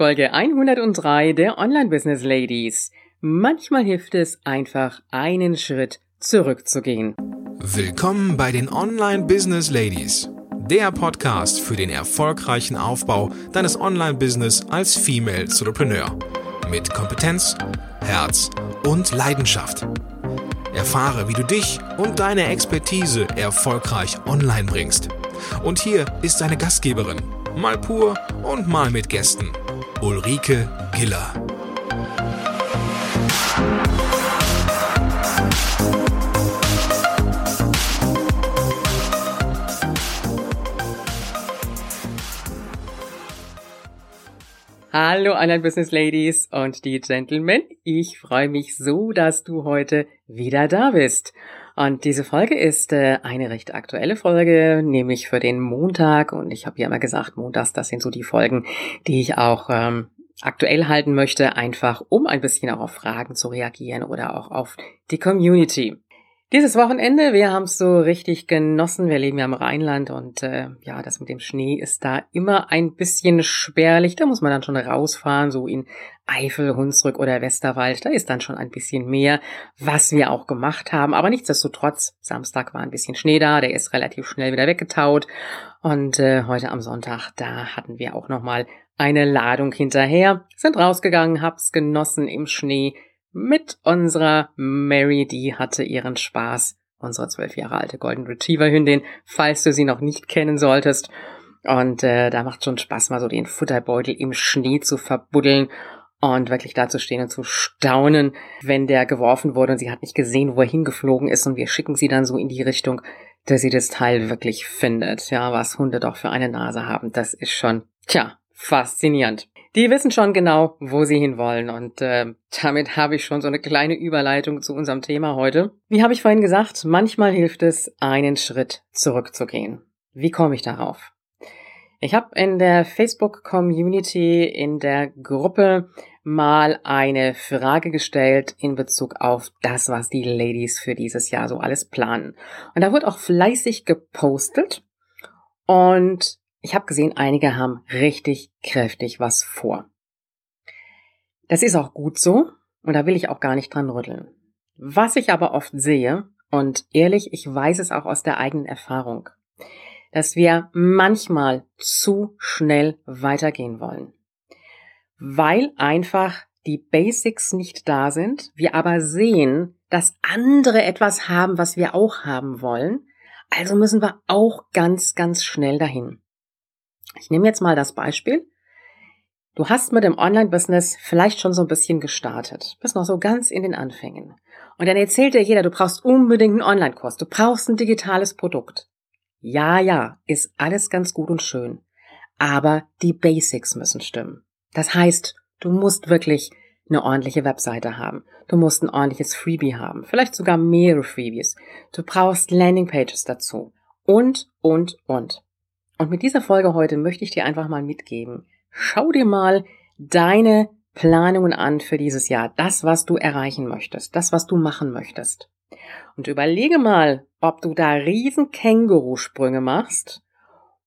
Folge 103 der Online Business Ladies. Manchmal hilft es einfach, einen Schritt zurückzugehen. Willkommen bei den Online Business Ladies, der Podcast für den erfolgreichen Aufbau deines Online Business als Female Entrepreneur mit Kompetenz, Herz und Leidenschaft. Erfahre, wie du dich und deine Expertise erfolgreich online bringst. Und hier ist deine Gastgeberin, mal pur und mal mit Gästen. Ulrike Giller. Hallo Online Business Ladies und die Gentlemen. Ich freue mich so, dass du heute wieder da bist. Und diese Folge ist äh, eine recht aktuelle Folge, nämlich für den Montag. Und ich habe ja immer gesagt, montags, das sind so die Folgen, die ich auch ähm, aktuell halten möchte, einfach um ein bisschen auch auf Fragen zu reagieren oder auch auf die Community. Dieses Wochenende, wir haben es so richtig genossen. Wir leben ja im Rheinland und äh, ja, das mit dem Schnee ist da immer ein bisschen spärlich. Da muss man dann schon rausfahren, so in Eifel, Hunsrück oder Westerwald. Da ist dann schon ein bisschen mehr, was wir auch gemacht haben. Aber nichtsdestotrotz, Samstag war ein bisschen Schnee da, der ist relativ schnell wieder weggetaut. Und äh, heute am Sonntag, da hatten wir auch nochmal eine Ladung hinterher, sind rausgegangen, hab's genossen im Schnee mit unserer Mary, die hatte ihren Spaß, unsere zwölf Jahre alte Golden Retriever Hündin, falls du sie noch nicht kennen solltest. Und äh, da macht schon Spaß, mal so den Futterbeutel im Schnee zu verbuddeln und wirklich da zu stehen und zu staunen, wenn der geworfen wurde und sie hat nicht gesehen, wo er hingeflogen ist und wir schicken sie dann so in die Richtung, dass sie das Teil wirklich findet. Ja, was Hunde doch für eine Nase haben, das ist schon, tja, faszinierend. Die wissen schon genau, wo sie hinwollen. Und äh, damit habe ich schon so eine kleine Überleitung zu unserem Thema heute. Wie habe ich vorhin gesagt, manchmal hilft es, einen Schritt zurückzugehen. Wie komme ich darauf? Ich habe in der Facebook-Community in der Gruppe mal eine Frage gestellt in Bezug auf das, was die Ladies für dieses Jahr so alles planen. Und da wird auch fleißig gepostet. Und ich habe gesehen, einige haben richtig kräftig was vor. Das ist auch gut so und da will ich auch gar nicht dran rütteln. Was ich aber oft sehe, und ehrlich, ich weiß es auch aus der eigenen Erfahrung, dass wir manchmal zu schnell weitergehen wollen. Weil einfach die Basics nicht da sind, wir aber sehen, dass andere etwas haben, was wir auch haben wollen, also müssen wir auch ganz, ganz schnell dahin. Ich nehme jetzt mal das Beispiel. Du hast mit dem Online-Business vielleicht schon so ein bisschen gestartet, bist noch so ganz in den Anfängen. Und dann erzählt dir jeder, du brauchst unbedingt einen Online-Kurs, du brauchst ein digitales Produkt. Ja, ja, ist alles ganz gut und schön. Aber die Basics müssen stimmen. Das heißt, du musst wirklich eine ordentliche Webseite haben. Du musst ein ordentliches Freebie haben. Vielleicht sogar mehrere Freebies. Du brauchst Landingpages dazu. Und, und, und. Und mit dieser Folge heute möchte ich dir einfach mal mitgeben. Schau dir mal deine Planungen an für dieses Jahr. Das, was du erreichen möchtest. Das, was du machen möchtest. Und überlege mal, ob du da riesen Kängurusprünge machst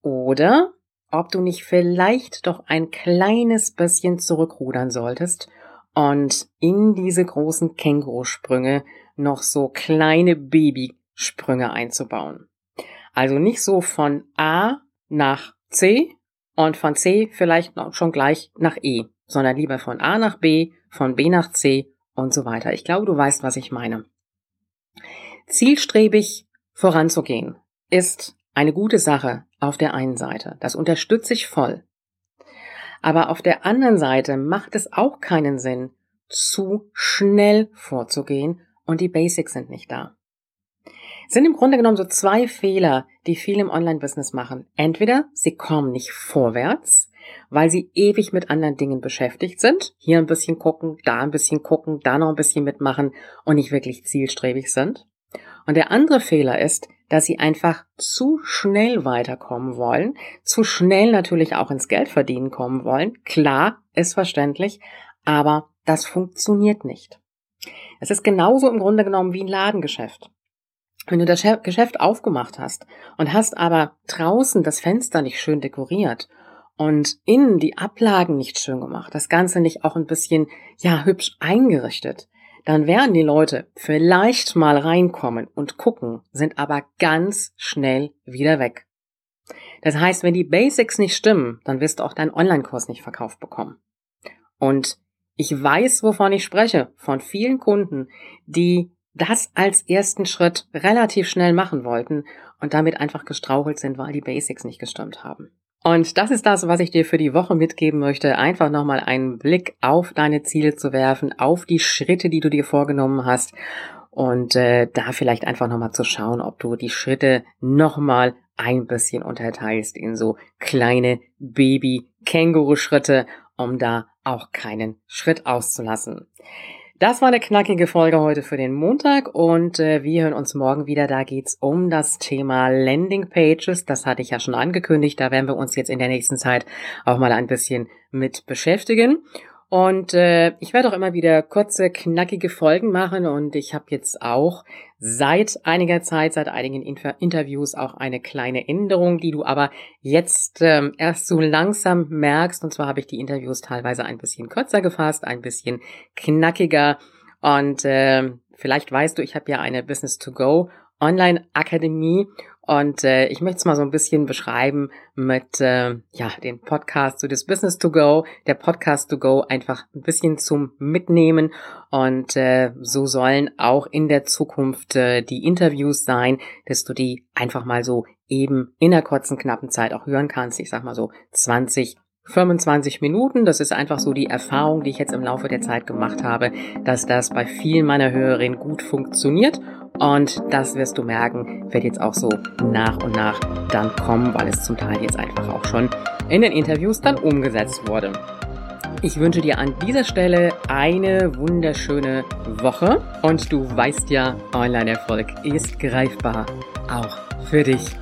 oder ob du nicht vielleicht doch ein kleines bisschen zurückrudern solltest und in diese großen Kängurusprünge noch so kleine Babysprünge einzubauen. Also nicht so von A nach C und von C vielleicht schon gleich nach E, sondern lieber von A nach B, von B nach C und so weiter. Ich glaube, du weißt, was ich meine. Zielstrebig voranzugehen ist eine gute Sache auf der einen Seite. Das unterstütze ich voll. Aber auf der anderen Seite macht es auch keinen Sinn, zu schnell vorzugehen und die Basics sind nicht da sind im Grunde genommen so zwei Fehler, die viele im Online-Business machen. Entweder sie kommen nicht vorwärts, weil sie ewig mit anderen Dingen beschäftigt sind. Hier ein bisschen gucken, da ein bisschen gucken, da noch ein bisschen mitmachen und nicht wirklich zielstrebig sind. Und der andere Fehler ist, dass sie einfach zu schnell weiterkommen wollen, zu schnell natürlich auch ins Geld verdienen kommen wollen. Klar, ist verständlich, aber das funktioniert nicht. Es ist genauso im Grunde genommen wie ein Ladengeschäft. Wenn du das Geschäft aufgemacht hast und hast aber draußen das Fenster nicht schön dekoriert und innen die Ablagen nicht schön gemacht, das Ganze nicht auch ein bisschen, ja, hübsch eingerichtet, dann werden die Leute vielleicht mal reinkommen und gucken, sind aber ganz schnell wieder weg. Das heißt, wenn die Basics nicht stimmen, dann wirst du auch deinen Online-Kurs nicht verkauft bekommen. Und ich weiß, wovon ich spreche, von vielen Kunden, die das als ersten Schritt relativ schnell machen wollten und damit einfach gestrauchelt sind, weil die Basics nicht gestimmt haben. Und das ist das, was ich dir für die Woche mitgeben möchte. Einfach nochmal einen Blick auf deine Ziele zu werfen, auf die Schritte, die du dir vorgenommen hast. Und äh, da vielleicht einfach nochmal zu schauen, ob du die Schritte nochmal ein bisschen unterteilst in so kleine Baby-Känguru-Schritte, um da auch keinen Schritt auszulassen. Das war eine knackige Folge heute für den Montag und äh, wir hören uns morgen wieder. Da geht's um das Thema Landing Pages. Das hatte ich ja schon angekündigt. Da werden wir uns jetzt in der nächsten Zeit auch mal ein bisschen mit beschäftigen. Und äh, ich werde auch immer wieder kurze, knackige Folgen machen und ich habe jetzt auch seit einiger Zeit, seit einigen Inter Interviews auch eine kleine Änderung, die du aber jetzt ähm, erst so langsam merkst. Und zwar habe ich die Interviews teilweise ein bisschen kürzer gefasst, ein bisschen knackiger. Und äh, vielleicht weißt du, ich habe ja eine Business to Go Online-Akademie und äh, ich möchte es mal so ein bisschen beschreiben mit äh, ja den Podcast so das Business to Go, der Podcast to Go einfach ein bisschen zum Mitnehmen und äh, so sollen auch in der Zukunft äh, die Interviews sein, dass du die einfach mal so eben in der kurzen knappen Zeit auch hören kannst. Ich sag mal so 20 25 Minuten. Das ist einfach so die Erfahrung, die ich jetzt im Laufe der Zeit gemacht habe, dass das bei vielen meiner Hörerinnen gut funktioniert und das wirst du merken, wird jetzt auch so nach und nach dann kommen, weil es zum Teil jetzt einfach auch schon in den Interviews dann umgesetzt wurde. Ich wünsche dir an dieser Stelle eine wunderschöne Woche und du weißt ja, Online-Erfolg ist greifbar, auch für dich.